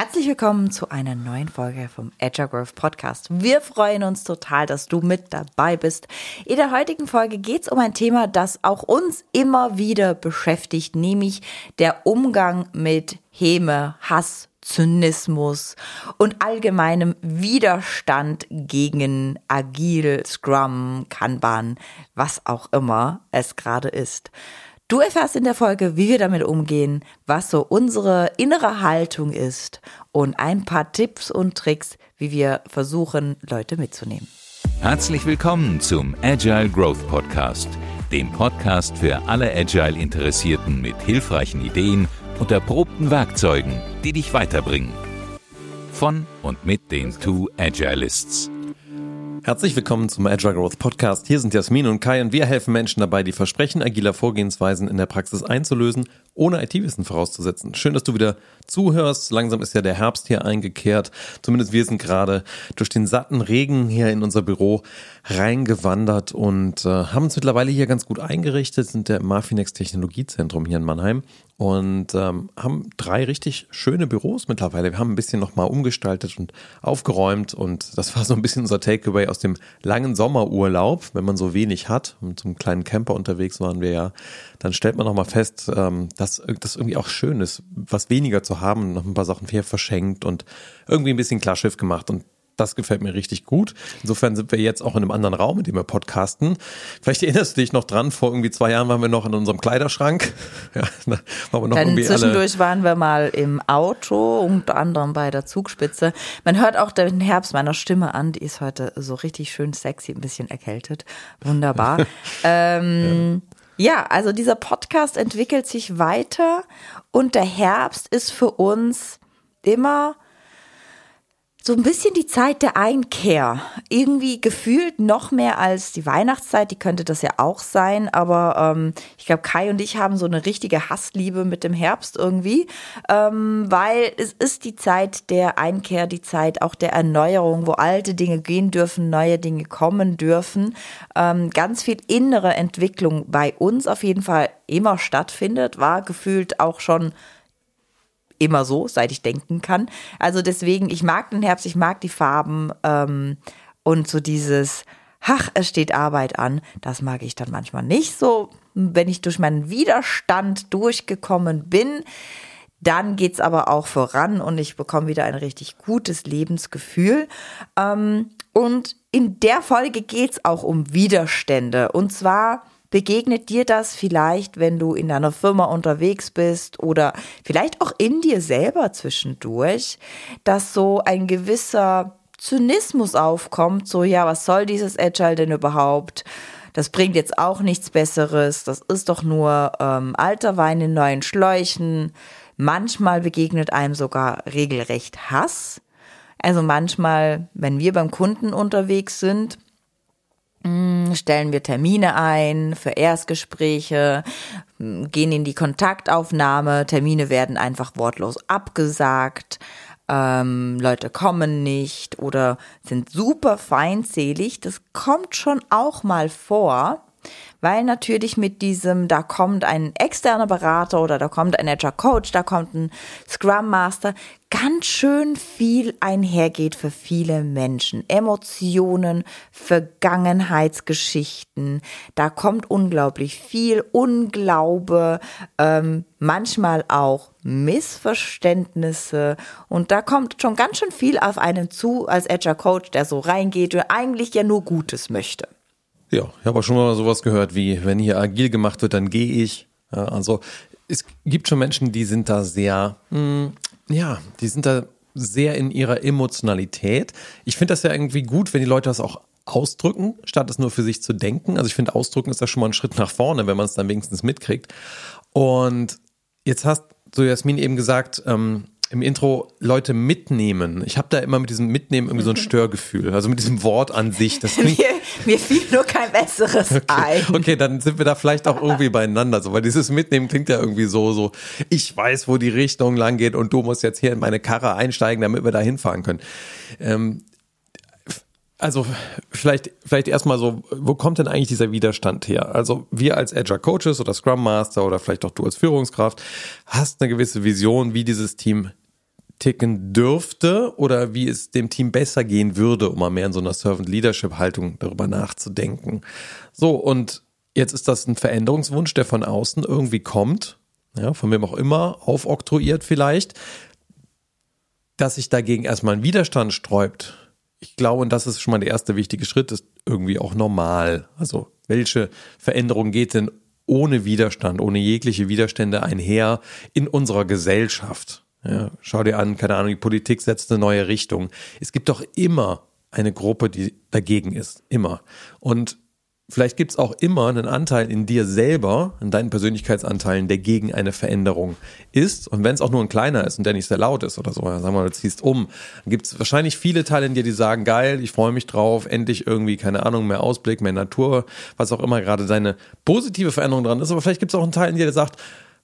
Herzlich willkommen zu einer neuen Folge vom Agile Growth Podcast. Wir freuen uns total, dass du mit dabei bist. In der heutigen Folge geht es um ein Thema, das auch uns immer wieder beschäftigt, nämlich der Umgang mit Häme, Hass, Zynismus und allgemeinem Widerstand gegen Agil, Scrum, Kanban, was auch immer es gerade ist. Du erfährst in der Folge, wie wir damit umgehen, was so unsere innere Haltung ist und ein paar Tipps und Tricks, wie wir versuchen, Leute mitzunehmen. Herzlich willkommen zum Agile Growth Podcast, dem Podcast für alle Agile-Interessierten mit hilfreichen Ideen und erprobten Werkzeugen, die dich weiterbringen. Von und mit den Two Agilists. Herzlich willkommen zum Agile Growth Podcast. Hier sind Jasmin und Kai und wir helfen Menschen dabei, die Versprechen agiler Vorgehensweisen in der Praxis einzulösen, ohne IT-Wissen vorauszusetzen. Schön, dass du wieder zuhörst. Langsam ist ja der Herbst hier eingekehrt. Zumindest wir sind gerade durch den satten Regen hier in unser Büro reingewandert und äh, haben uns mittlerweile hier ganz gut eingerichtet, sind der Marfinex Technologiezentrum hier in Mannheim und ähm, haben drei richtig schöne Büros mittlerweile. Wir haben ein bisschen nochmal umgestaltet und aufgeräumt und das war so ein bisschen unser Takeaway aus dem langen Sommerurlaub, wenn man so wenig hat und zum kleinen Camper unterwegs waren wir ja, dann stellt man nochmal fest, ähm, dass das irgendwie auch schön ist, was weniger zu haben, noch ein paar Sachen verschenkt und irgendwie ein bisschen Klarschiff gemacht und das gefällt mir richtig gut. Insofern sind wir jetzt auch in einem anderen Raum, in dem wir podcasten. Vielleicht erinnerst du dich noch dran, vor irgendwie zwei Jahren waren wir noch in unserem Kleiderschrank. Ja, da waren Dann zwischendurch waren wir mal im Auto, unter anderem bei der Zugspitze. Man hört auch den Herbst meiner Stimme an, die ist heute so richtig schön sexy, ein bisschen erkältet. Wunderbar. ähm, ja. Ja, also dieser Podcast entwickelt sich weiter und der Herbst ist für uns immer so ein bisschen die Zeit der Einkehr. Irgendwie gefühlt noch mehr als die Weihnachtszeit, die könnte das ja auch sein, aber ähm, ich glaube, Kai und ich haben so eine richtige Hassliebe mit dem Herbst irgendwie, ähm, weil es ist die Zeit der Einkehr, die Zeit auch der Erneuerung, wo alte Dinge gehen dürfen, neue Dinge kommen dürfen. Ähm, ganz viel innere Entwicklung bei uns auf jeden Fall immer stattfindet, war gefühlt auch schon immer so, seit ich denken kann. Also deswegen, ich mag den Herbst, ich mag die Farben ähm, und so dieses, ach, es steht Arbeit an, das mag ich dann manchmal nicht so. Wenn ich durch meinen Widerstand durchgekommen bin, dann geht's aber auch voran und ich bekomme wieder ein richtig gutes Lebensgefühl. Ähm, und in der Folge geht's auch um Widerstände. Und zwar Begegnet dir das vielleicht, wenn du in deiner Firma unterwegs bist oder vielleicht auch in dir selber zwischendurch, dass so ein gewisser Zynismus aufkommt, so ja, was soll dieses Agile denn überhaupt? Das bringt jetzt auch nichts Besseres, das ist doch nur ähm, alter Wein in neuen Schläuchen. Manchmal begegnet einem sogar regelrecht Hass. Also manchmal, wenn wir beim Kunden unterwegs sind, hm, stellen wir Termine ein für Erstgespräche, gehen in die Kontaktaufnahme, Termine werden einfach wortlos abgesagt, ähm, Leute kommen nicht oder sind super feindselig. Das kommt schon auch mal vor weil natürlich mit diesem, da kommt ein externer Berater oder da kommt ein Agile Coach, da kommt ein Scrum Master, ganz schön viel einhergeht für viele Menschen. Emotionen, Vergangenheitsgeschichten, da kommt unglaublich viel Unglaube, ähm, manchmal auch Missverständnisse und da kommt schon ganz schön viel auf einen zu als Agile Coach, der so reingeht und eigentlich ja nur Gutes möchte. Ja, ich habe auch schon mal sowas gehört wie, wenn hier agil gemacht wird, dann gehe ich. Ja, also es gibt schon Menschen, die sind da sehr, mh, hm, ja, die sind da sehr in ihrer Emotionalität. Ich finde das ja irgendwie gut, wenn die Leute das auch ausdrücken, statt es nur für sich zu denken. Also ich finde, ausdrücken ist da schon mal ein Schritt nach vorne, wenn man es dann wenigstens mitkriegt. Und jetzt hast du, Jasmin, eben gesagt, ähm, im Intro Leute mitnehmen. Ich habe da immer mit diesem Mitnehmen irgendwie so ein Störgefühl. Also mit diesem Wort an sich. Das mir, mir fiel nur kein besseres okay. ein. Okay, dann sind wir da vielleicht auch irgendwie beieinander. So, weil dieses Mitnehmen klingt ja irgendwie so, so, ich weiß, wo die Richtung lang geht und du musst jetzt hier in meine Karre einsteigen, damit wir da hinfahren können. Ähm, also vielleicht, vielleicht erstmal so, wo kommt denn eigentlich dieser Widerstand her? Also wir als Agile Coaches oder Scrum Master oder vielleicht auch du als Führungskraft hast eine gewisse Vision, wie dieses Team ticken dürfte oder wie es dem Team besser gehen würde, um mal mehr in so einer Servant Leadership Haltung darüber nachzudenken. So, und jetzt ist das ein Veränderungswunsch, der von außen irgendwie kommt, ja, von wem auch immer, aufoktroyiert vielleicht, dass sich dagegen erstmal ein Widerstand sträubt. Ich glaube, und das ist schon mal der erste wichtige Schritt, ist irgendwie auch normal. Also, welche Veränderung geht denn ohne Widerstand, ohne jegliche Widerstände einher in unserer Gesellschaft? Ja, schau dir an, keine Ahnung, die Politik setzt eine neue Richtung. Es gibt doch immer eine Gruppe, die dagegen ist. Immer. Und vielleicht gibt es auch immer einen Anteil in dir selber, in deinen Persönlichkeitsanteilen, der gegen eine Veränderung ist. Und wenn es auch nur ein kleiner ist und der nicht sehr laut ist oder so, sagen wir mal, du ziehst um, dann gibt es wahrscheinlich viele Teile in dir, die sagen, geil, ich freue mich drauf, endlich irgendwie, keine Ahnung, mehr Ausblick, mehr Natur, was auch immer gerade deine positive Veränderung dran ist. Aber vielleicht gibt es auch einen Teil in dir, der sagt,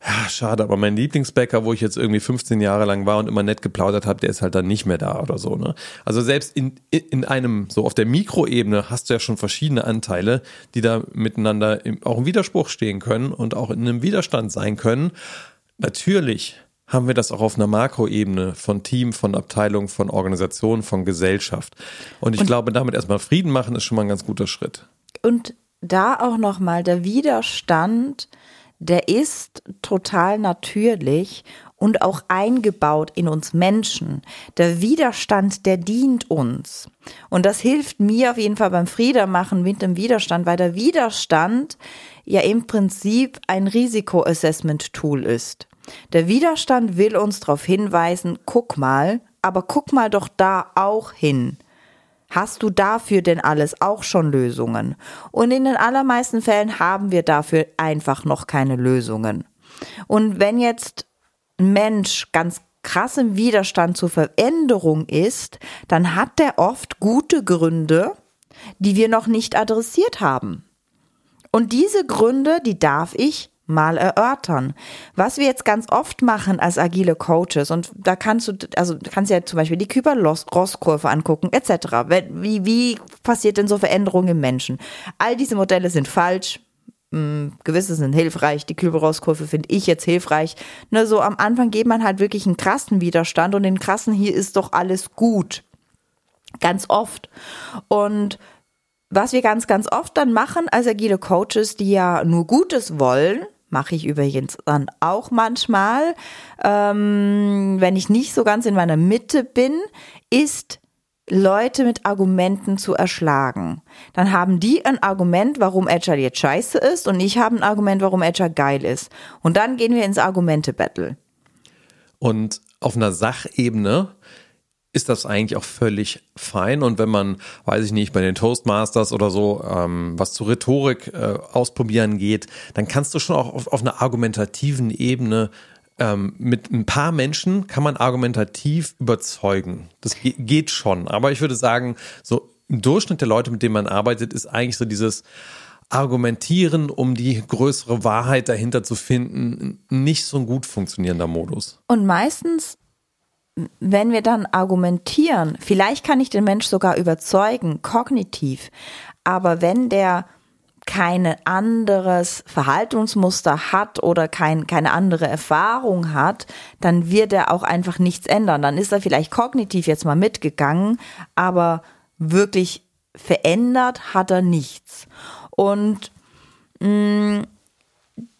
ja, schade, aber mein Lieblingsbäcker, wo ich jetzt irgendwie 15 Jahre lang war und immer nett geplaudert habe, der ist halt dann nicht mehr da oder so. Ne? Also selbst in, in einem, so auf der Mikroebene hast du ja schon verschiedene Anteile, die da miteinander im, auch im Widerspruch stehen können und auch in einem Widerstand sein können. Natürlich haben wir das auch auf einer Makroebene von Team, von Abteilung, von Organisation, von Gesellschaft. Und ich und, glaube, damit erstmal Frieden machen ist schon mal ein ganz guter Schritt. Und da auch nochmal der Widerstand, der ist total natürlich und auch eingebaut in uns Menschen. Der Widerstand, der dient uns. Und das hilft mir auf jeden Fall beim Friedermachen mit dem Widerstand, weil der Widerstand ja im Prinzip ein Risikoassessment-Tool ist. Der Widerstand will uns darauf hinweisen, guck mal, aber guck mal doch da auch hin. Hast du dafür denn alles auch schon Lösungen? Und in den allermeisten Fällen haben wir dafür einfach noch keine Lösungen. Und wenn jetzt ein Mensch ganz krass im Widerstand zur Veränderung ist, dann hat der oft gute Gründe, die wir noch nicht adressiert haben. Und diese Gründe, die darf ich mal erörtern. Was wir jetzt ganz oft machen als agile Coaches und da kannst du, also du kannst ja zum Beispiel die Küber-Ross-Kurve angucken etc. Wie, wie passiert denn so Veränderungen im Menschen? All diese Modelle sind falsch. Hm, gewisse sind hilfreich. Die Kübel-Ross-Kurve finde ich jetzt hilfreich. Ne, so am Anfang geht man halt wirklich einen krassen Widerstand und den krassen hier ist doch alles gut. Ganz oft. Und was wir ganz, ganz oft dann machen als agile Coaches, die ja nur Gutes wollen, mache ich übrigens dann auch manchmal, ähm, wenn ich nicht so ganz in meiner Mitte bin, ist Leute mit Argumenten zu erschlagen. Dann haben die ein Argument, warum Agile jetzt scheiße ist und ich habe ein Argument, warum Agile geil ist. Und dann gehen wir ins Argumente-Battle. Und auf einer Sachebene ist das eigentlich auch völlig fein. Und wenn man, weiß ich nicht, bei den Toastmasters oder so, ähm, was zu Rhetorik äh, ausprobieren geht, dann kannst du schon auch auf, auf einer argumentativen Ebene ähm, mit ein paar Menschen kann man argumentativ überzeugen. Das ge geht schon. Aber ich würde sagen, so im Durchschnitt der Leute, mit denen man arbeitet, ist eigentlich so dieses Argumentieren, um die größere Wahrheit dahinter zu finden, nicht so ein gut funktionierender Modus. Und meistens wenn wir dann argumentieren, vielleicht kann ich den Mensch sogar überzeugen, kognitiv, aber wenn der kein anderes Verhaltensmuster hat oder kein, keine andere Erfahrung hat, dann wird er auch einfach nichts ändern. Dann ist er vielleicht kognitiv jetzt mal mitgegangen, aber wirklich verändert hat er nichts. Und mh, mm,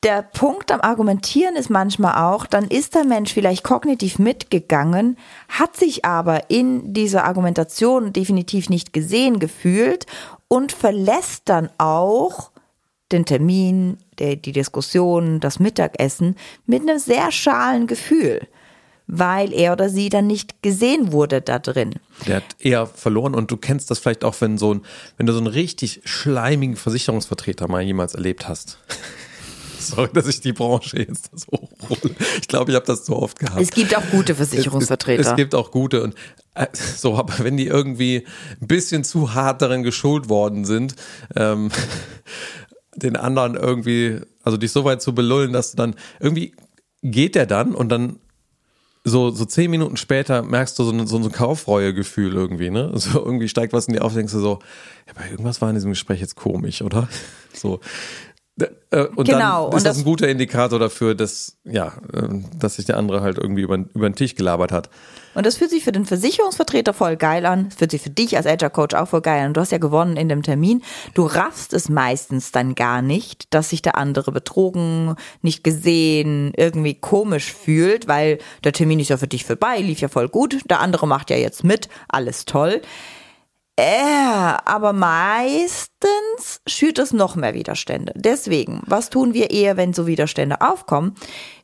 der Punkt am Argumentieren ist manchmal auch, dann ist der Mensch vielleicht kognitiv mitgegangen, hat sich aber in dieser Argumentation definitiv nicht gesehen gefühlt und verlässt dann auch den Termin, der, die Diskussion, das Mittagessen mit einem sehr schalen Gefühl weil er oder sie dann nicht gesehen wurde da drin. Der hat eher verloren und du kennst das vielleicht auch, wenn so ein, wenn du so einen richtig schleimigen Versicherungsvertreter mal jemals erlebt hast. Sorry, dass ich die Branche jetzt so hole. Ich glaube, ich habe das so oft gehabt. Es gibt auch gute Versicherungsvertreter. Es, es, es gibt auch gute und äh, so, aber wenn die irgendwie ein bisschen zu hart darin geschult worden sind, ähm, den anderen irgendwie, also dich so weit zu belullen, dass du dann irgendwie geht der dann und dann so, so zehn Minuten später merkst du so, ein, so ein Kaufreuegefühl irgendwie, ne? So irgendwie steigt was in dir auf, denkst du so, ja, bei irgendwas war in diesem Gespräch jetzt komisch, oder? So. Äh, und genau. dann ist und das, ein guter Indikator dafür, dass, ja, äh, dass sich der andere halt irgendwie über, über den Tisch gelabert hat. Und das fühlt sich für den Versicherungsvertreter voll geil an. Das fühlt sich für dich als Agile Coach auch voll geil an. Du hast ja gewonnen in dem Termin. Du raffst es meistens dann gar nicht, dass sich der andere betrogen, nicht gesehen, irgendwie komisch fühlt, weil der Termin ist ja für dich vorbei, lief ja voll gut. Der andere macht ja jetzt mit, alles toll. Äh, aber meistens schürt es noch mehr Widerstände. Deswegen, was tun wir eher, wenn so Widerstände aufkommen?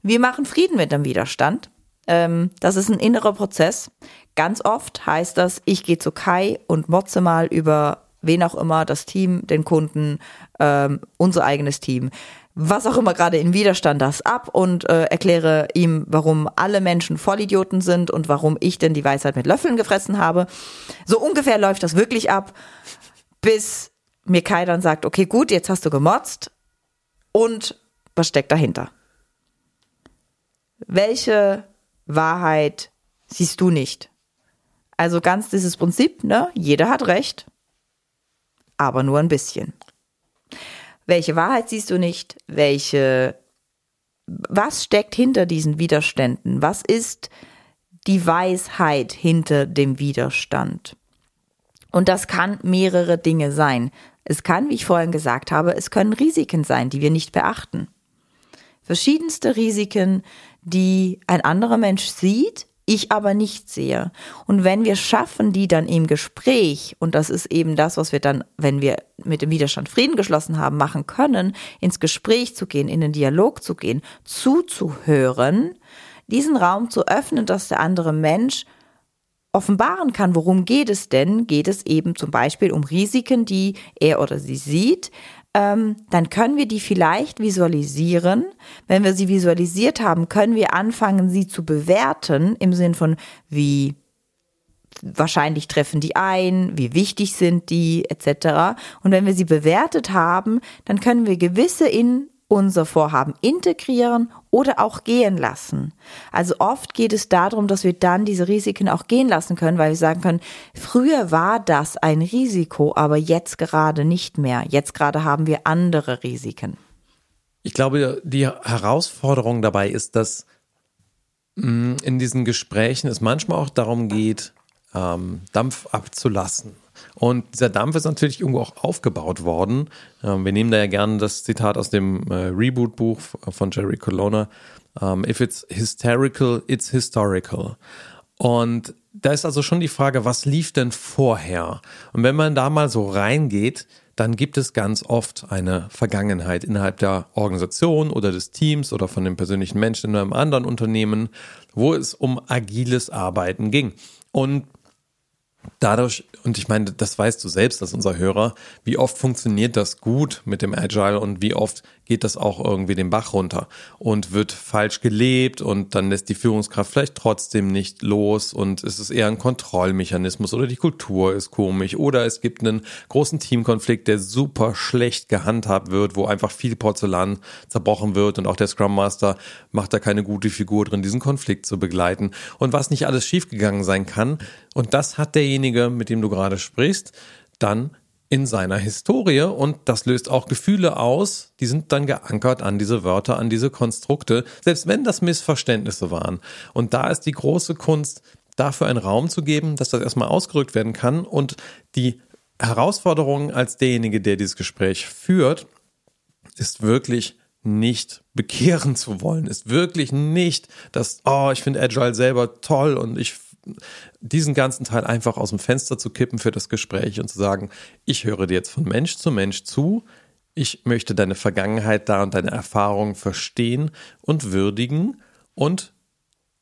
Wir machen Frieden mit dem Widerstand. Ähm, das ist ein innerer Prozess. Ganz oft heißt das, ich gehe zu Kai und motze mal über wen auch immer, das Team, den Kunden, ähm, unser eigenes Team was auch immer gerade in Widerstand das ab und äh, erkläre ihm, warum alle Menschen Vollidioten sind und warum ich denn die Weisheit mit Löffeln gefressen habe. So ungefähr läuft das wirklich ab, bis mir Kai dann sagt, okay, gut, jetzt hast du gemotzt und was steckt dahinter? Welche Wahrheit siehst du nicht? Also ganz dieses Prinzip, ne? Jeder hat recht, aber nur ein bisschen. Welche Wahrheit siehst du nicht? Welche, was steckt hinter diesen Widerständen? Was ist die Weisheit hinter dem Widerstand? Und das kann mehrere Dinge sein. Es kann, wie ich vorhin gesagt habe, es können Risiken sein, die wir nicht beachten. Verschiedenste Risiken, die ein anderer Mensch sieht, ich aber nicht sehe. Und wenn wir schaffen, die dann im Gespräch, und das ist eben das, was wir dann, wenn wir mit dem Widerstand Frieden geschlossen haben, machen können, ins Gespräch zu gehen, in den Dialog zu gehen, zuzuhören, diesen Raum zu öffnen, dass der andere Mensch offenbaren kann, worum geht es denn? Geht es eben zum Beispiel um Risiken, die er oder sie sieht, ähm, dann können wir die vielleicht visualisieren. Wenn wir sie visualisiert haben, können wir anfangen, sie zu bewerten im Sinn von, wie wahrscheinlich treffen die ein, wie wichtig sind die, etc. Und wenn wir sie bewertet haben, dann können wir gewisse in unser Vorhaben integrieren oder auch gehen lassen. Also oft geht es darum, dass wir dann diese Risiken auch gehen lassen können, weil wir sagen können, früher war das ein Risiko, aber jetzt gerade nicht mehr. Jetzt gerade haben wir andere Risiken. Ich glaube, die Herausforderung dabei ist, dass mm, in diesen Gesprächen es manchmal auch darum geht, ähm, Dampf abzulassen. Und dieser Dampf ist natürlich irgendwo auch aufgebaut worden. Ähm, wir nehmen da ja gerne das Zitat aus dem äh, Reboot-Buch von Jerry Colonna. Ähm, if it's hysterical, it's historical. Und da ist also schon die Frage, was lief denn vorher? Und wenn man da mal so reingeht, dann gibt es ganz oft eine Vergangenheit innerhalb der Organisation oder des Teams oder von dem persönlichen Menschen in einem anderen Unternehmen, wo es um agiles Arbeiten ging. Und dadurch, und ich meine, das weißt du selbst als unser Hörer, wie oft funktioniert das gut mit dem Agile und wie oft geht das auch irgendwie den Bach runter und wird falsch gelebt und dann lässt die Führungskraft vielleicht trotzdem nicht los und es ist eher ein Kontrollmechanismus oder die Kultur ist komisch oder es gibt einen großen Teamkonflikt, der super schlecht gehandhabt wird, wo einfach viel Porzellan zerbrochen wird und auch der Scrum Master macht da keine gute Figur drin, diesen Konflikt zu begleiten. Und was nicht alles schiefgegangen sein kann und das hat derjenige, mit dem du gerade sprichst, dann in seiner Historie und das löst auch Gefühle aus, die sind dann geankert an diese Wörter, an diese Konstrukte, selbst wenn das Missverständnisse waren. Und da ist die große Kunst, dafür einen Raum zu geben, dass das erstmal ausgerückt werden kann und die Herausforderung als derjenige, der dieses Gespräch führt, ist wirklich nicht bekehren zu wollen, ist wirklich nicht das, oh, ich finde Agile selber toll und ich diesen ganzen Teil einfach aus dem Fenster zu kippen für das Gespräch und zu sagen, ich höre dir jetzt von Mensch zu Mensch zu, ich möchte deine Vergangenheit da und deine Erfahrungen verstehen und würdigen und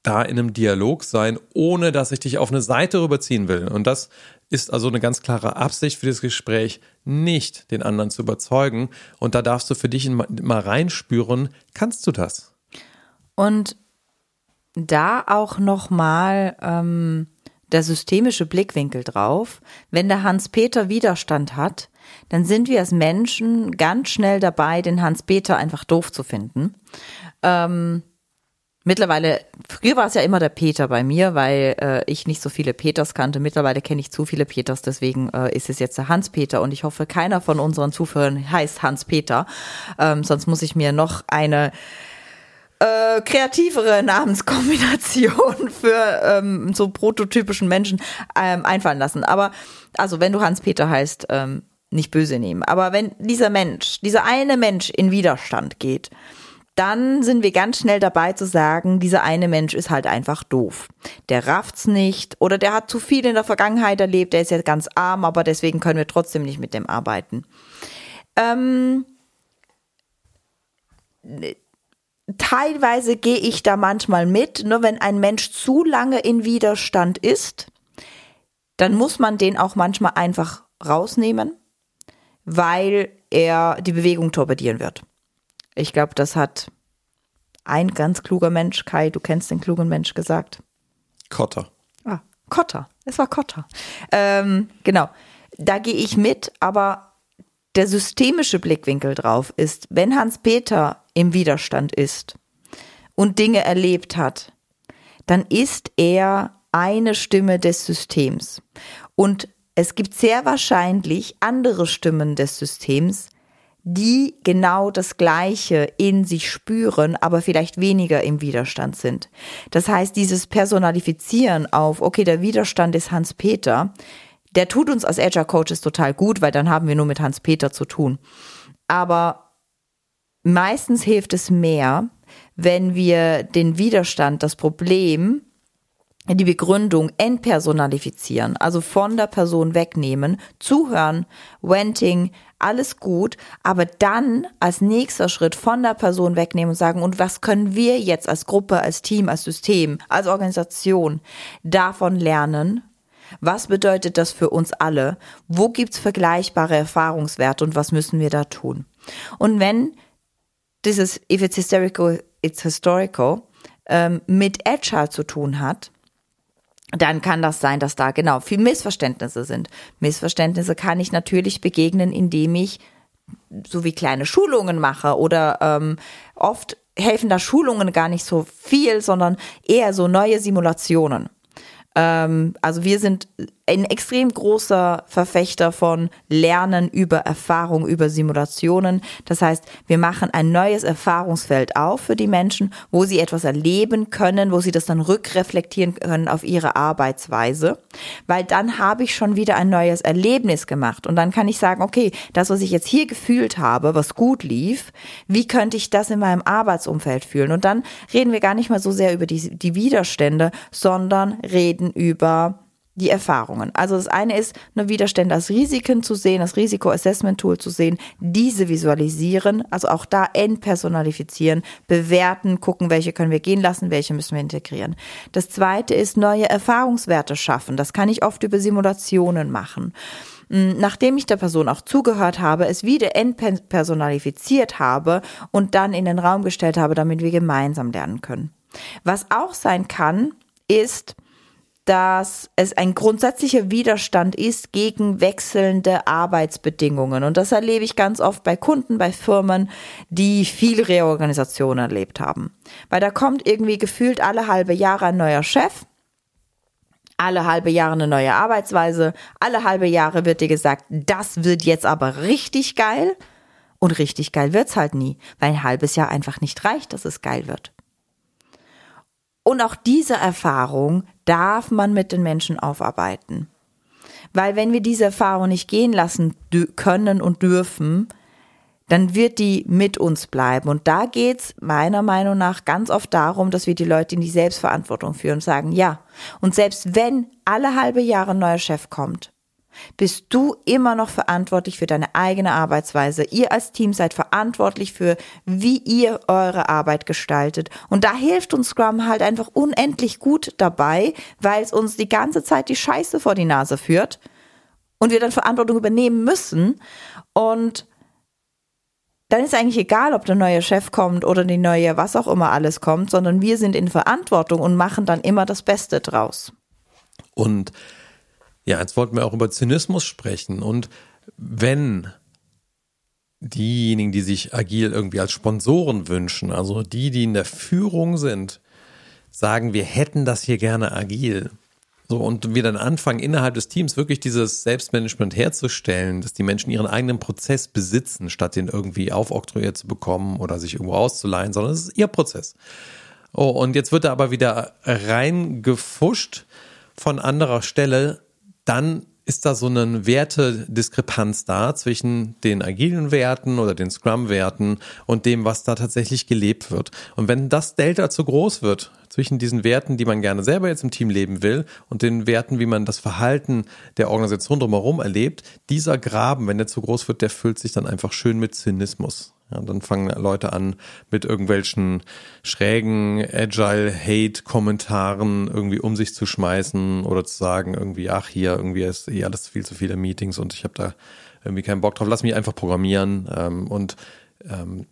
da in einem Dialog sein, ohne dass ich dich auf eine Seite rüberziehen will. Und das ist also eine ganz klare Absicht für das Gespräch, nicht den anderen zu überzeugen. Und da darfst du für dich mal reinspüren, kannst du das? Und da auch nochmal ähm, der systemische Blickwinkel drauf. Wenn der Hans-Peter Widerstand hat, dann sind wir als Menschen ganz schnell dabei, den Hans-Peter einfach doof zu finden. Ähm, Mittlerweile, früher war es ja immer der Peter bei mir, weil äh, ich nicht so viele Peters kannte. Mittlerweile kenne ich zu viele Peters, deswegen äh, ist es jetzt der Hans-Peter und ich hoffe, keiner von unseren Zuhörern heißt Hans-Peter. Ähm, sonst muss ich mir noch eine äh, kreativere Namenskombination für ähm, so prototypischen Menschen ähm, einfallen lassen. Aber also wenn du Hans-Peter heißt, ähm, nicht böse nehmen. Aber wenn dieser Mensch, dieser eine Mensch in Widerstand geht, dann sind wir ganz schnell dabei zu sagen, dieser eine Mensch ist halt einfach doof. Der rafft's nicht oder der hat zu viel in der Vergangenheit erlebt, der ist ja ganz arm, aber deswegen können wir trotzdem nicht mit dem arbeiten. Ähm, teilweise gehe ich da manchmal mit, nur wenn ein Mensch zu lange in Widerstand ist, dann muss man den auch manchmal einfach rausnehmen, weil er die Bewegung torpedieren wird. Ich glaube, das hat ein ganz kluger Mensch, Kai, du kennst den klugen Mensch, gesagt. Kotter. Ah, Kotter. Es war Kotter. Ähm, genau. Da gehe ich mit, aber der systemische Blickwinkel drauf ist, wenn Hans-Peter im Widerstand ist und Dinge erlebt hat, dann ist er eine Stimme des Systems. Und es gibt sehr wahrscheinlich andere Stimmen des Systems, die genau das Gleiche in sich spüren, aber vielleicht weniger im Widerstand sind. Das heißt, dieses Personalifizieren auf, okay, der Widerstand ist Hans-Peter, der tut uns als Agile Coaches total gut, weil dann haben wir nur mit Hans-Peter zu tun. Aber meistens hilft es mehr, wenn wir den Widerstand, das Problem die Begründung entpersonalifizieren, also von der Person wegnehmen, zuhören, Wenting, alles gut, aber dann als nächster Schritt von der Person wegnehmen und sagen, und was können wir jetzt als Gruppe, als Team, als System, als Organisation davon lernen? Was bedeutet das für uns alle? Wo gibt's vergleichbare Erfahrungswerte und was müssen wir da tun? Und wenn dieses If it's hysterical, it's historical ähm, mit Agile zu tun hat, dann kann das sein, dass da genau viel Missverständnisse sind. Missverständnisse kann ich natürlich begegnen, indem ich so wie kleine Schulungen mache oder ähm, oft helfen da Schulungen gar nicht so viel, sondern eher so neue Simulationen. Ähm, also wir sind ein extrem großer Verfechter von Lernen über Erfahrung, über Simulationen. Das heißt, wir machen ein neues Erfahrungsfeld auf für die Menschen, wo sie etwas erleben können, wo sie das dann rückreflektieren können auf ihre Arbeitsweise, weil dann habe ich schon wieder ein neues Erlebnis gemacht und dann kann ich sagen, okay, das, was ich jetzt hier gefühlt habe, was gut lief, wie könnte ich das in meinem Arbeitsumfeld fühlen? Und dann reden wir gar nicht mal so sehr über die, die Widerstände, sondern reden über die Erfahrungen. Also das eine ist, eine Widerstände als Risiken zu sehen, das Risiko-Assessment-Tool zu sehen, diese visualisieren, also auch da entpersonalifizieren, bewerten, gucken, welche können wir gehen lassen, welche müssen wir integrieren. Das zweite ist, neue Erfahrungswerte schaffen. Das kann ich oft über Simulationen machen. Hm, nachdem ich der Person auch zugehört habe, es wieder entpersonalifiziert habe und dann in den Raum gestellt habe, damit wir gemeinsam lernen können. Was auch sein kann, ist, dass es ein grundsätzlicher Widerstand ist gegen wechselnde Arbeitsbedingungen. Und das erlebe ich ganz oft bei Kunden, bei Firmen, die viel Reorganisation erlebt haben. Weil da kommt irgendwie gefühlt alle halbe Jahre ein neuer Chef, alle halbe Jahre eine neue Arbeitsweise, alle halbe Jahre wird dir gesagt, das wird jetzt aber richtig geil. Und richtig geil wird's halt nie, weil ein halbes Jahr einfach nicht reicht, dass es geil wird. Und auch diese Erfahrung darf man mit den Menschen aufarbeiten. Weil wenn wir diese Erfahrung nicht gehen lassen können und dürfen, dann wird die mit uns bleiben. Und da geht's meiner Meinung nach ganz oft darum, dass wir die Leute in die Selbstverantwortung führen und sagen, ja. Und selbst wenn alle halbe Jahre ein neuer Chef kommt, bist du immer noch verantwortlich für deine eigene Arbeitsweise. Ihr als Team seid verantwortlich für, wie ihr eure Arbeit gestaltet. Und da hilft uns Scrum halt einfach unendlich gut dabei, weil es uns die ganze Zeit die Scheiße vor die Nase führt und wir dann Verantwortung übernehmen müssen. Und dann ist eigentlich egal, ob der neue Chef kommt oder die neue, was auch immer alles kommt, sondern wir sind in Verantwortung und machen dann immer das Beste draus. Und ja, jetzt wollten wir auch über Zynismus sprechen. Und wenn diejenigen, die sich agil irgendwie als Sponsoren wünschen, also die, die in der Führung sind, sagen, wir hätten das hier gerne agil. So, und wir dann anfangen, innerhalb des Teams wirklich dieses Selbstmanagement herzustellen, dass die Menschen ihren eigenen Prozess besitzen, statt den irgendwie aufoktroyiert zu bekommen oder sich irgendwo auszuleihen, sondern es ist ihr Prozess. Oh, und jetzt wird er aber wieder reingefuscht von anderer Stelle, dann ist da so eine Wertediskrepanz da zwischen den agilen Werten oder den Scrum-Werten und dem, was da tatsächlich gelebt wird. Und wenn das Delta zu groß wird zwischen diesen Werten, die man gerne selber jetzt im Team leben will und den Werten, wie man das Verhalten der Organisation drumherum erlebt, dieser Graben, wenn der zu groß wird, der füllt sich dann einfach schön mit Zynismus. Ja, dann fangen Leute an, mit irgendwelchen schrägen Agile-Hate-Kommentaren irgendwie um sich zu schmeißen oder zu sagen, irgendwie, ach, hier, irgendwie ist hier alles viel zu viele Meetings und ich habe da irgendwie keinen Bock drauf, lass mich einfach programmieren. Ähm, und ähm,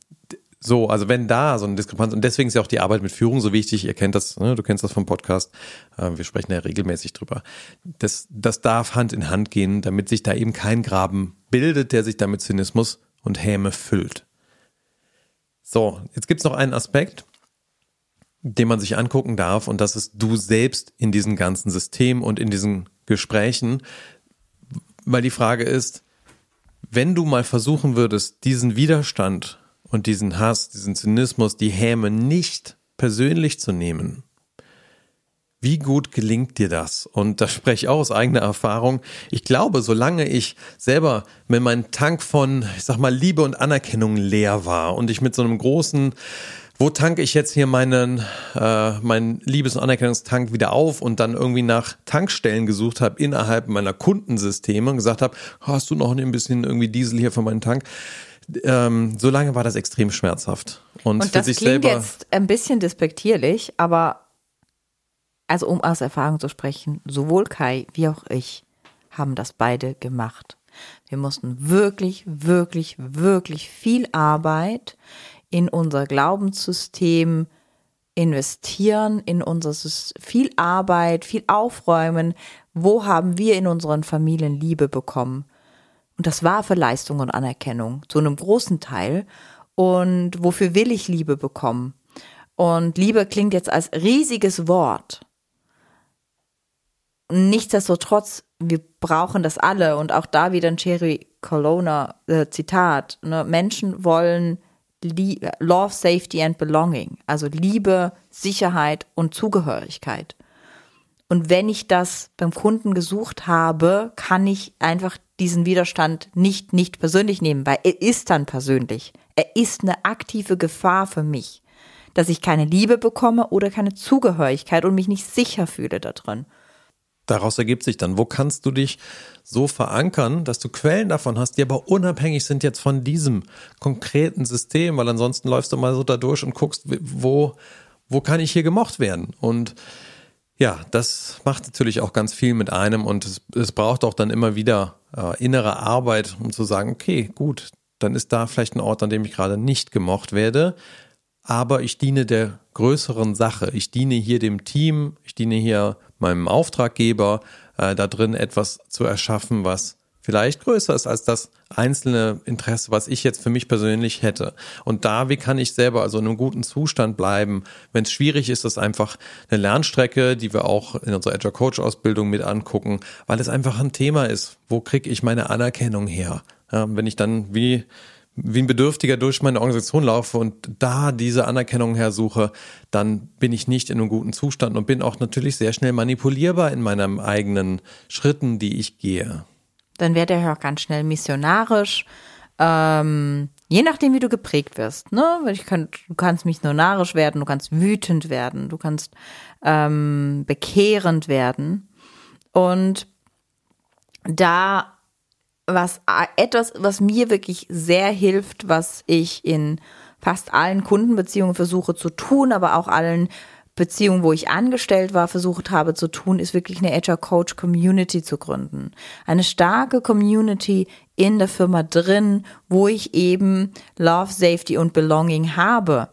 so, also wenn da so eine Diskrepanz, und deswegen ist ja auch die Arbeit mit Führung so wichtig, ihr kennt das, ne, du kennst das vom Podcast, äh, wir sprechen ja regelmäßig drüber. Das, das darf Hand in Hand gehen, damit sich da eben kein Graben bildet, der sich damit Zynismus und Häme füllt. So, jetzt gibt's noch einen Aspekt, den man sich angucken darf, und das ist du selbst in diesem ganzen System und in diesen Gesprächen, weil die Frage ist, wenn du mal versuchen würdest, diesen Widerstand und diesen Hass, diesen Zynismus, die Häme nicht persönlich zu nehmen, wie gut gelingt dir das? Und da spreche ich auch aus eigener Erfahrung. Ich glaube, solange ich selber mit meinem Tank von, ich sag mal, Liebe und Anerkennung leer war und ich mit so einem großen wo tanke ich jetzt hier meinen, äh, meinen Liebes- und Anerkennungstank wieder auf und dann irgendwie nach Tankstellen gesucht habe innerhalb meiner Kundensysteme und gesagt habe, hast du noch ein bisschen irgendwie Diesel hier für meinen Tank? Ähm, so lange war das extrem schmerzhaft. Und, und das klingt selber, jetzt ein bisschen despektierlich, aber also um aus Erfahrung zu sprechen, sowohl Kai wie auch ich haben das beide gemacht. Wir mussten wirklich, wirklich, wirklich viel Arbeit in unser Glaubenssystem investieren, in unser viel Arbeit, viel aufräumen. Wo haben wir in unseren Familien Liebe bekommen? Und das war für Leistung und Anerkennung zu einem großen Teil. Und wofür will ich Liebe bekommen? Und Liebe klingt jetzt als riesiges Wort. Nichtsdestotrotz, wir brauchen das alle und auch da wieder ein Cherry Colonna äh, Zitat. Ne? Menschen wollen Love, Safety and Belonging, also Liebe, Sicherheit und Zugehörigkeit. Und wenn ich das beim Kunden gesucht habe, kann ich einfach diesen Widerstand nicht nicht persönlich nehmen, weil er ist dann persönlich. Er ist eine aktive Gefahr für mich, dass ich keine Liebe bekomme oder keine Zugehörigkeit und mich nicht sicher fühle da drin. Daraus ergibt sich dann, wo kannst du dich so verankern, dass du Quellen davon hast, die aber unabhängig sind jetzt von diesem konkreten System, weil ansonsten läufst du mal so da durch und guckst, wo, wo kann ich hier gemocht werden? Und ja, das macht natürlich auch ganz viel mit einem und es, es braucht auch dann immer wieder äh, innere Arbeit, um zu sagen, okay, gut, dann ist da vielleicht ein Ort, an dem ich gerade nicht gemocht werde, aber ich diene der größeren Sache. Ich diene hier dem Team, ich diene hier meinem Auftraggeber äh, da drin etwas zu erschaffen, was vielleicht größer ist als das einzelne Interesse, was ich jetzt für mich persönlich hätte. Und da, wie kann ich selber also in einem guten Zustand bleiben? Wenn es schwierig ist, ist einfach eine Lernstrecke, die wir auch in unserer Agile Coach Ausbildung mit angucken, weil es einfach ein Thema ist. Wo kriege ich meine Anerkennung her? Ja, wenn ich dann wie wie ein Bedürftiger durch meine Organisation laufe und da diese Anerkennung hersuche, dann bin ich nicht in einem guten Zustand und bin auch natürlich sehr schnell manipulierbar in meinen eigenen Schritten, die ich gehe. Dann wird er auch ganz schnell missionarisch. Ähm, je nachdem, wie du geprägt wirst. Ne? Ich kann, du kannst missionarisch werden, du kannst wütend werden, du kannst ähm, bekehrend werden. Und da was etwas, was mir wirklich sehr hilft, was ich in fast allen Kundenbeziehungen versuche zu tun, aber auch allen Beziehungen, wo ich angestellt war, versucht habe zu tun, ist wirklich eine Agile Coach Community zu gründen. Eine starke Community in der Firma drin, wo ich eben Love, Safety und Belonging habe.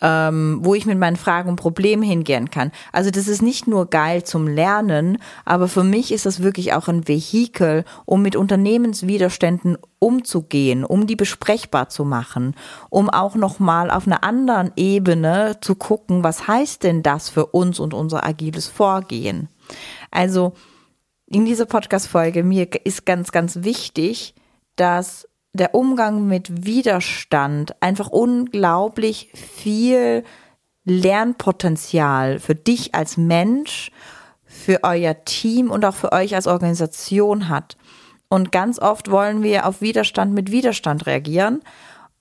Ähm, wo ich mit meinen Fragen und Problemen hingehen kann. Also das ist nicht nur geil zum Lernen, aber für mich ist das wirklich auch ein Vehikel, um mit Unternehmenswiderständen umzugehen, um die besprechbar zu machen, um auch nochmal auf einer anderen Ebene zu gucken, was heißt denn das für uns und unser agiles Vorgehen. Also in dieser Podcast-Folge mir ist ganz, ganz wichtig, dass der Umgang mit Widerstand einfach unglaublich viel Lernpotenzial für dich als Mensch, für euer Team und auch für euch als Organisation hat. Und ganz oft wollen wir auf Widerstand mit Widerstand reagieren.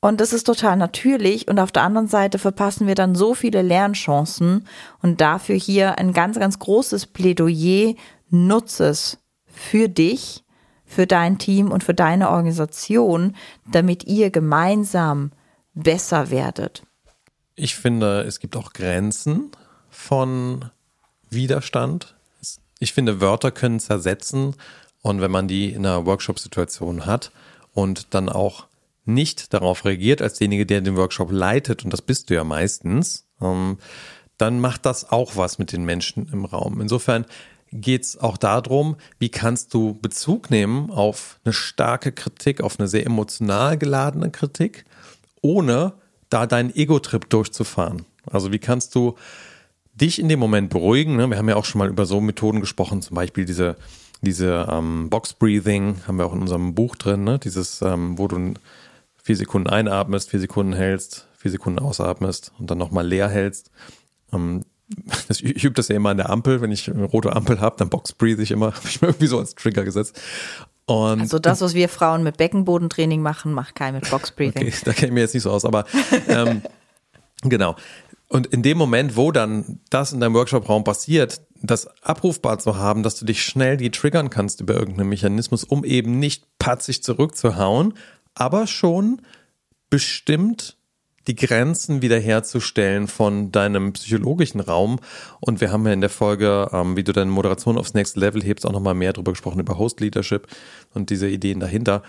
Und das ist total natürlich. Und auf der anderen Seite verpassen wir dann so viele Lernchancen. Und dafür hier ein ganz, ganz großes Plädoyer. Nutze es für dich für dein Team und für deine Organisation, damit ihr gemeinsam besser werdet? Ich finde, es gibt auch Grenzen von Widerstand. Ich finde, Wörter können zersetzen und wenn man die in einer Workshop-Situation hat und dann auch nicht darauf reagiert als derjenige, der den Workshop leitet, und das bist du ja meistens, ähm, dann macht das auch was mit den Menschen im Raum. Insofern geht es auch darum, wie kannst du Bezug nehmen auf eine starke Kritik, auf eine sehr emotional geladene Kritik, ohne da deinen Ego-Trip durchzufahren. Also wie kannst du dich in dem Moment beruhigen? Ne? Wir haben ja auch schon mal über so Methoden gesprochen, zum Beispiel diese, diese ähm, Box Breathing, haben wir auch in unserem Buch drin, ne? dieses, ähm, wo du vier Sekunden einatmest, vier Sekunden hältst, vier Sekunden ausatmest und dann nochmal leer hältst. Ähm, das, ich übe das ja immer an der Ampel, wenn ich eine rote Ampel habe, dann box breathe ich immer, habe ich mir irgendwie so als Trigger gesetzt. Und also das, was wir Frauen mit Beckenbodentraining machen, macht kein mit Box Breathing. Okay, da kenne ich mir jetzt nicht so aus, aber ähm, genau. Und in dem Moment, wo dann das in deinem Workshop-Raum passiert, das abrufbar zu haben, dass du dich schnell die triggern kannst über irgendeinen Mechanismus, um eben nicht patzig zurückzuhauen, aber schon bestimmt die Grenzen wiederherzustellen von deinem psychologischen Raum. Und wir haben ja in der Folge, ähm, wie du deine Moderation aufs Next Level hebst, auch nochmal mehr darüber gesprochen, über Host Leadership und diese Ideen dahinter.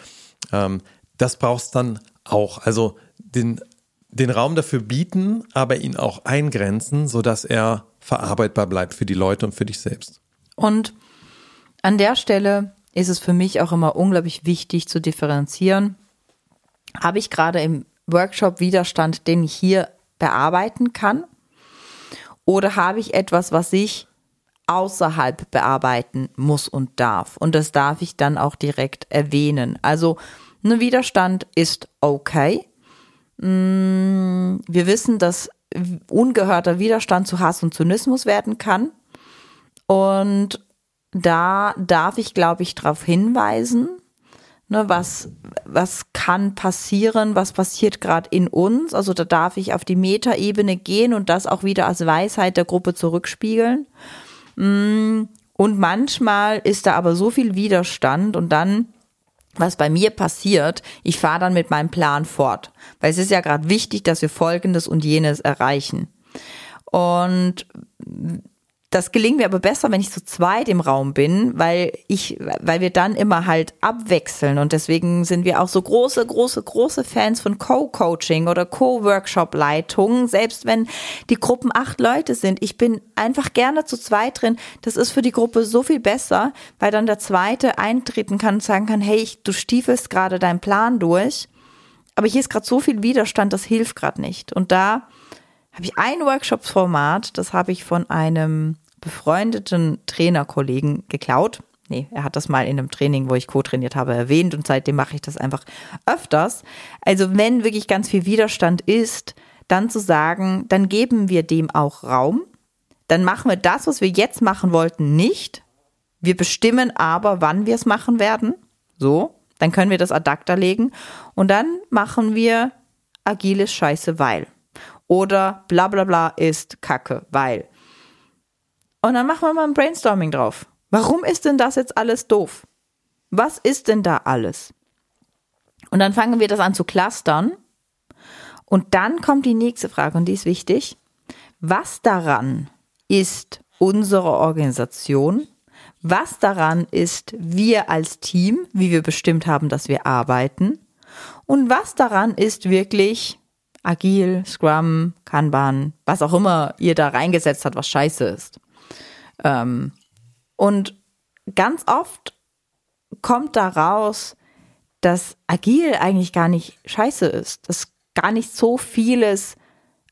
Ähm, das brauchst dann auch. Also den, den Raum dafür bieten, aber ihn auch eingrenzen, sodass er verarbeitbar bleibt für die Leute und für dich selbst. Und an der Stelle ist es für mich auch immer unglaublich wichtig zu differenzieren. Habe ich gerade im Workshop-Widerstand, den ich hier bearbeiten kann? Oder habe ich etwas, was ich außerhalb bearbeiten muss und darf? Und das darf ich dann auch direkt erwähnen. Also, ein Widerstand ist okay. Mm, wir wissen, dass ungehörter Widerstand zu Hass und Zynismus werden kann. Und da darf ich, glaube ich, darauf hinweisen, Ne, was, was kann passieren, was passiert gerade in uns? Also da darf ich auf die Metaebene gehen und das auch wieder als Weisheit der Gruppe zurückspiegeln. Mm, und manchmal ist da aber so viel Widerstand und dann was bei mir passiert, ich fahre dann mit meinem Plan fort, weil es ist ja gerade wichtig, dass wir Folgendes und jenes erreichen. Und das gelingt mir aber besser, wenn ich zu zweit im Raum bin, weil ich, weil wir dann immer halt abwechseln und deswegen sind wir auch so große, große, große Fans von Co-Coaching oder Co-Workshop-Leitung, selbst wenn die Gruppen acht Leute sind. Ich bin einfach gerne zu zweit drin. Das ist für die Gruppe so viel besser, weil dann der zweite eintreten kann und sagen kann, hey, ich, du stiefelst gerade deinen Plan durch, aber hier ist gerade so viel Widerstand, das hilft gerade nicht. Und da habe ich ein Workshop-Format, das habe ich von einem befreundeten Trainerkollegen geklaut. Nee, er hat das mal in einem Training, wo ich co-trainiert habe, erwähnt und seitdem mache ich das einfach öfters. Also wenn wirklich ganz viel Widerstand ist, dann zu sagen, dann geben wir dem auch Raum. Dann machen wir das, was wir jetzt machen wollten, nicht. Wir bestimmen aber, wann wir es machen werden. So, dann können wir das ad acta legen und dann machen wir agiles Scheiße, weil. Oder bla bla bla ist Kacke, weil. Und dann machen wir mal ein Brainstorming drauf. Warum ist denn das jetzt alles doof? Was ist denn da alles? Und dann fangen wir das an zu clustern. Und dann kommt die nächste Frage und die ist wichtig. Was daran ist unsere Organisation? Was daran ist wir als Team, wie wir bestimmt haben, dass wir arbeiten? Und was daran ist wirklich Agil, Scrum, Kanban, was auch immer ihr da reingesetzt habt, was scheiße ist. Ähm, und ganz oft kommt da raus, dass Agil eigentlich gar nicht scheiße ist, dass gar nicht so vieles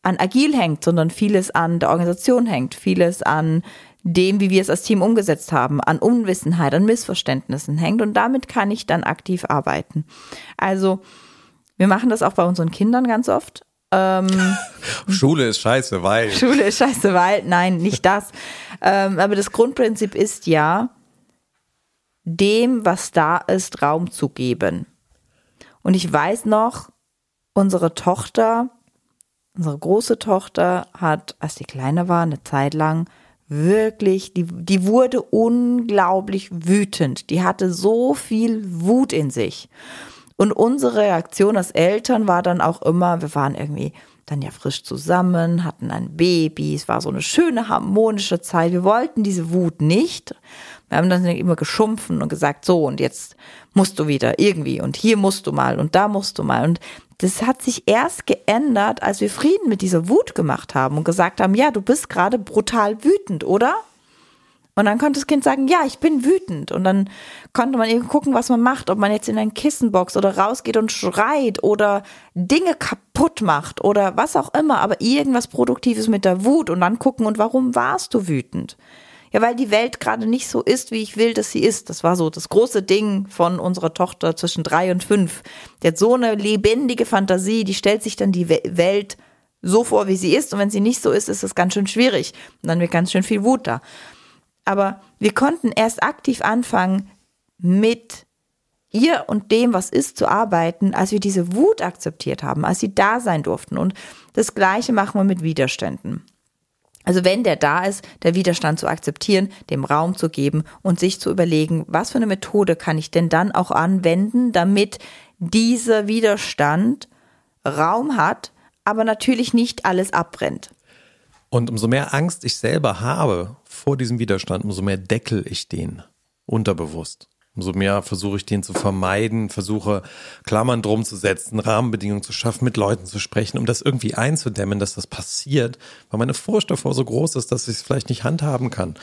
an Agil hängt, sondern vieles an der Organisation hängt, vieles an dem, wie wir es als Team umgesetzt haben, an Unwissenheit, an Missverständnissen hängt und damit kann ich dann aktiv arbeiten. Also wir machen das auch bei unseren Kindern ganz oft. Ähm, Schule ist scheiße, weil. Schule ist scheiße, weil. Nein, nicht das. ähm, aber das Grundprinzip ist ja, dem, was da ist, Raum zu geben. Und ich weiß noch, unsere Tochter, unsere große Tochter hat, als die kleine war, eine Zeit lang wirklich, die, die wurde unglaublich wütend. Die hatte so viel Wut in sich. Und unsere Reaktion als Eltern war dann auch immer, wir waren irgendwie dann ja frisch zusammen, hatten ein Baby, es war so eine schöne harmonische Zeit. Wir wollten diese Wut nicht. Wir haben dann immer geschumpfen und gesagt, so und jetzt musst du wieder irgendwie und hier musst du mal und da musst du mal. Und das hat sich erst geändert, als wir Frieden mit dieser Wut gemacht haben und gesagt haben, ja, du bist gerade brutal wütend, oder? Und dann konnte das Kind sagen, ja, ich bin wütend. Und dann konnte man eben gucken, was man macht, ob man jetzt in ein Kissen boxt oder rausgeht und schreit oder Dinge kaputt macht oder was auch immer, aber irgendwas Produktives mit der Wut und dann gucken, und warum warst du wütend? Ja, weil die Welt gerade nicht so ist, wie ich will, dass sie ist. Das war so das große Ding von unserer Tochter zwischen drei und fünf. Die hat so eine lebendige Fantasie, die stellt sich dann die Welt so vor, wie sie ist. Und wenn sie nicht so ist, ist es ganz schön schwierig. Und dann wird ganz schön viel Wut da. Aber wir konnten erst aktiv anfangen, mit ihr und dem, was ist, zu arbeiten, als wir diese Wut akzeptiert haben, als sie da sein durften. Und das Gleiche machen wir mit Widerständen. Also wenn der da ist, der Widerstand zu akzeptieren, dem Raum zu geben und sich zu überlegen, was für eine Methode kann ich denn dann auch anwenden, damit dieser Widerstand Raum hat, aber natürlich nicht alles abbrennt. Und umso mehr Angst ich selber habe vor diesem Widerstand, umso mehr deckel ich den unterbewusst. Umso mehr versuche ich den zu vermeiden, versuche Klammern drum zu setzen, Rahmenbedingungen zu schaffen, mit Leuten zu sprechen, um das irgendwie einzudämmen, dass das passiert, weil meine Furcht davor so groß ist, dass ich es vielleicht nicht handhaben kann.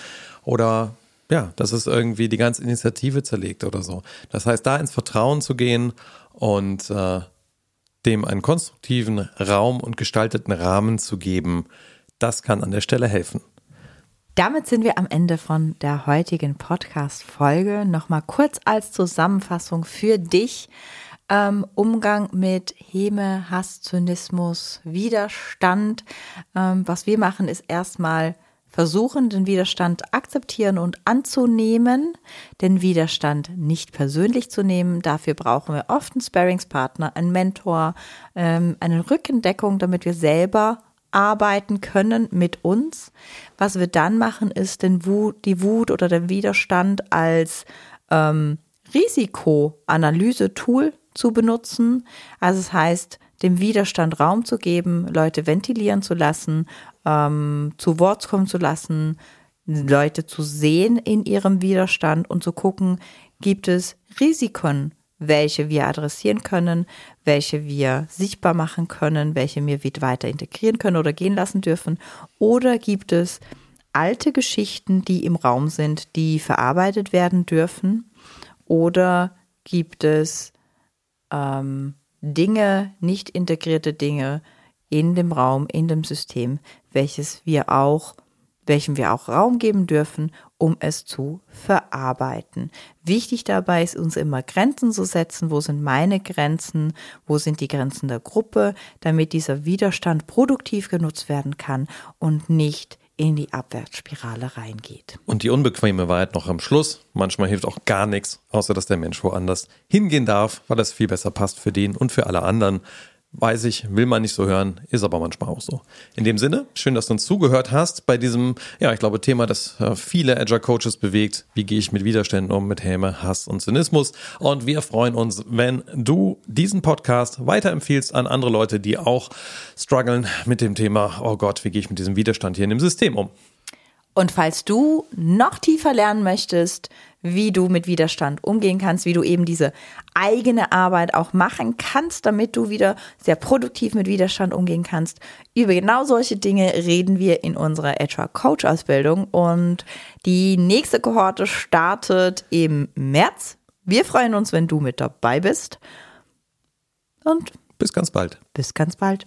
Oder ja, dass es irgendwie die ganze Initiative zerlegt oder so. Das heißt, da ins Vertrauen zu gehen und äh, dem einen konstruktiven Raum und gestalteten Rahmen zu geben, das kann an der Stelle helfen. Damit sind wir am Ende von der heutigen Podcast-Folge. Nochmal kurz als Zusammenfassung für dich. Ähm, Umgang mit Häme, Hass, Zynismus, Widerstand. Ähm, was wir machen, ist erstmal versuchen, den Widerstand akzeptieren und anzunehmen, den Widerstand nicht persönlich zu nehmen. Dafür brauchen wir oft einen Sparingspartner, einen Mentor, ähm, eine Rückendeckung, damit wir selber arbeiten können mit uns. Was wir dann machen, ist den Wut, die Wut oder den Widerstand als ähm, Risikoanalyse-Tool zu benutzen. Also es das heißt, dem Widerstand Raum zu geben, Leute ventilieren zu lassen, ähm, zu Wort kommen zu lassen, Leute zu sehen in ihrem Widerstand und zu gucken, gibt es Risiken welche wir adressieren können, welche wir sichtbar machen können, welche wir weiter integrieren können oder gehen lassen dürfen? Oder gibt es alte Geschichten, die im Raum sind, die verarbeitet werden dürfen? Oder gibt es ähm, Dinge, nicht integrierte Dinge in dem Raum, in dem System, welches wir auch welchem wir auch Raum geben dürfen, um es zu verarbeiten. Wichtig dabei ist uns immer Grenzen zu setzen. Wo sind meine Grenzen? Wo sind die Grenzen der Gruppe? Damit dieser Widerstand produktiv genutzt werden kann und nicht in die Abwärtsspirale reingeht. Und die unbequeme Wahrheit noch am Schluss. Manchmal hilft auch gar nichts, außer dass der Mensch woanders hingehen darf, weil es viel besser passt für den und für alle anderen. Weiß ich, will man nicht so hören, ist aber manchmal auch so. In dem Sinne, schön, dass du uns zugehört hast bei diesem, ja, ich glaube, Thema, das äh, viele Agile Coaches bewegt. Wie gehe ich mit Widerständen um, mit Häme, Hass und Zynismus? Und wir freuen uns, wenn du diesen Podcast weiterempfiehlst an andere Leute, die auch strugglen mit dem Thema, oh Gott, wie gehe ich mit diesem Widerstand hier in dem System um? Und falls du noch tiefer lernen möchtest, wie du mit Widerstand umgehen kannst, wie du eben diese eigene Arbeit auch machen kannst, damit du wieder sehr produktiv mit Widerstand umgehen kannst. Über genau solche Dinge reden wir in unserer Agile Coach Ausbildung und die nächste Kohorte startet im März. Wir freuen uns, wenn du mit dabei bist. Und bis ganz bald. Bis ganz bald.